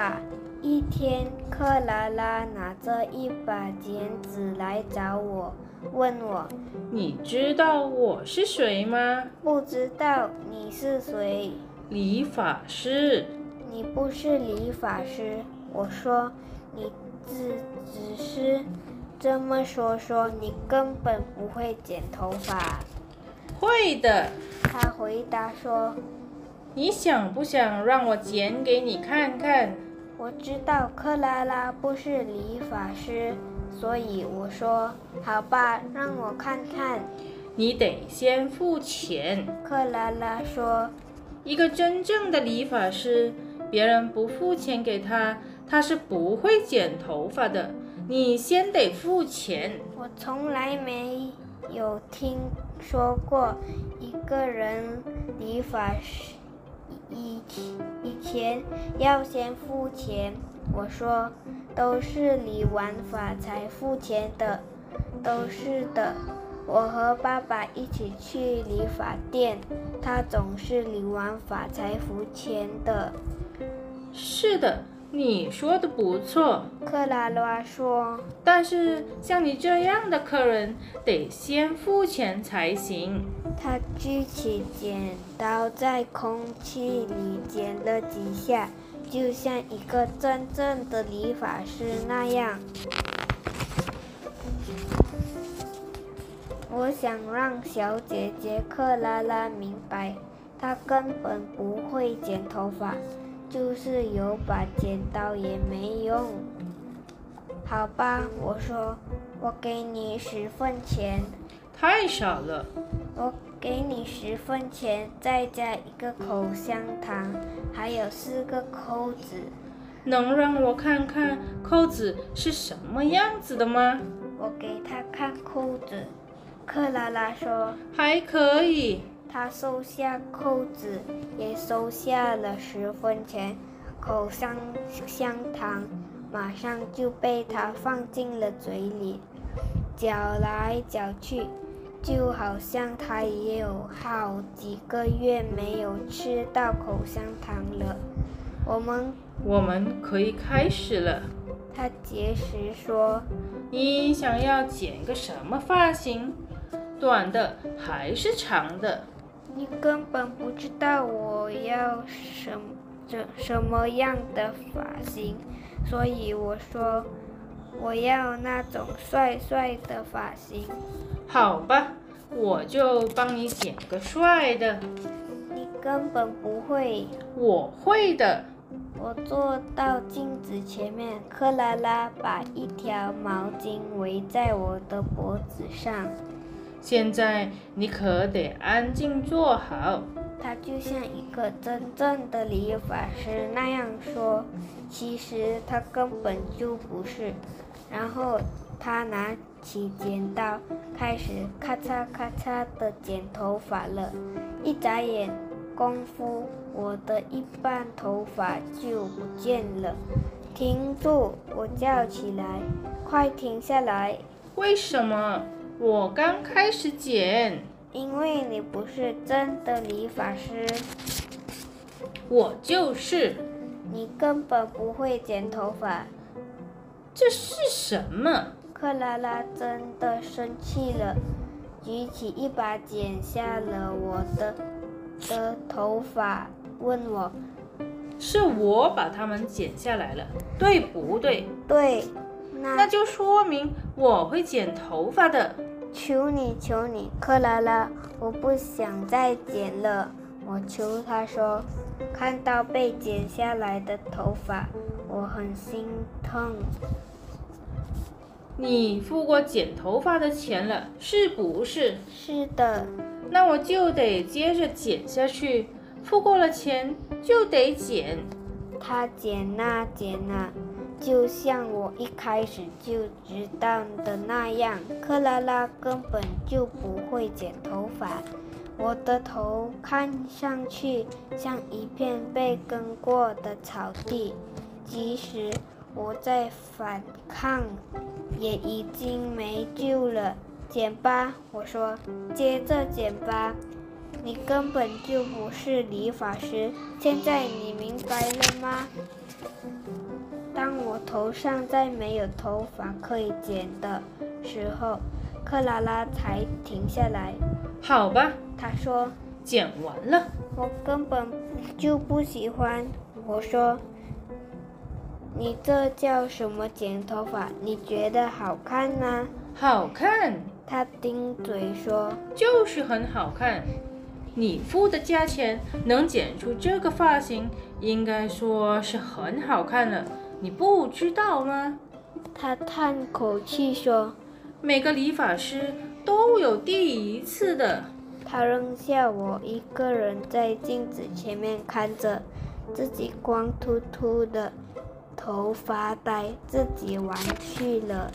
发。一天，克拉拉拿着一把剪子来找我，问我你知道我是谁吗？不知道你是谁？理发师。你不是理发师。我说你只只是这么说说，你根本不会剪头发。会的。他回答说。你想不想让我剪给你看看？我知道克拉拉不是理发师，所以我说好吧，让我看看。你得先付钱。克拉拉说：“一个真正的理发师，别人不付钱给他，他是不会剪头发的。你先得付钱。”我从来没有听说过一个人理发师。以以前要先付钱，我说都是你玩法才付钱的，都是的。我和爸爸一起去理发店，他总是理完发才付钱的。是的。你说的不错，克拉拉说。但是像你这样的客人，得先付钱才行。他举起剪刀，在空气里剪了几下，就像一个真正的理发师那样。我想让小姐姐克拉拉明白，她根本不会剪头发。就是有把剪刀也没用，好吧，我说，我给你十分钱，太少了，我给你十分钱，再加一个口香糖，还有四个扣子，能让我看看扣子是什么样子的吗？我给他看扣子，克拉拉说还可以。他收下扣子，也收下了十分钱。口香香糖马上就被他放进了嘴里，嚼来嚼去，就好像他也有好几个月没有吃到口香糖了。我们我们可以开始了。他结实说：“你想要剪个什么发型？短的还是长的？”你根本不知道我要什什什么样的发型，所以我说我要那种帅帅的发型。好吧，我就帮你剪个帅的。你根本不会。我会的。我坐到镜子前面，克拉拉把一条毛巾围在我的脖子上。现在你可得安静坐好。他就像一个真正的理发师那样说，其实他根本就不是。然后他拿起剪刀，开始咔嚓咔嚓的剪头发了。一眨眼功夫，我的一半头发就不见了。停住！我叫起来，快停下来！为什么？我刚开始剪，因为你不是真的理发师。我就是。你根本不会剪头发。这是什么？克拉拉真的生气了，举起一把剪下了我的的头发，问我：“是我把它们剪下来了，对不对？”对。那就说明我会剪头发的。求你，求你，克拉拉，我不想再剪了。我求他说，看到被剪下来的头发，我很心疼。你付过剪头发的钱了，是不是？是的。那我就得接着剪下去。付过了钱就得剪。他剪啊剪啊。就像我一开始就知道的那样，克拉拉根本就不会剪头发。我的头看上去像一片被耕过的草地，即使我在反抗，也已经没救了。剪吧，我说，接着剪吧。你根本就不是理发师，现在你明白了吗？当我头上再没有头发可以剪的时候，克拉拉才停下来。好吧，她说剪完了。我根本就不喜欢。我说，你这叫什么剪头发？你觉得好看吗？好看，她顶嘴说。就是很好看。你付的价钱能剪出这个发型，应该说是很好看了。你不知道吗？他叹口气说。每个理发师都有第一次的。他扔下我一个人在镜子前面看着自己光秃秃的头发呆，自己玩去了。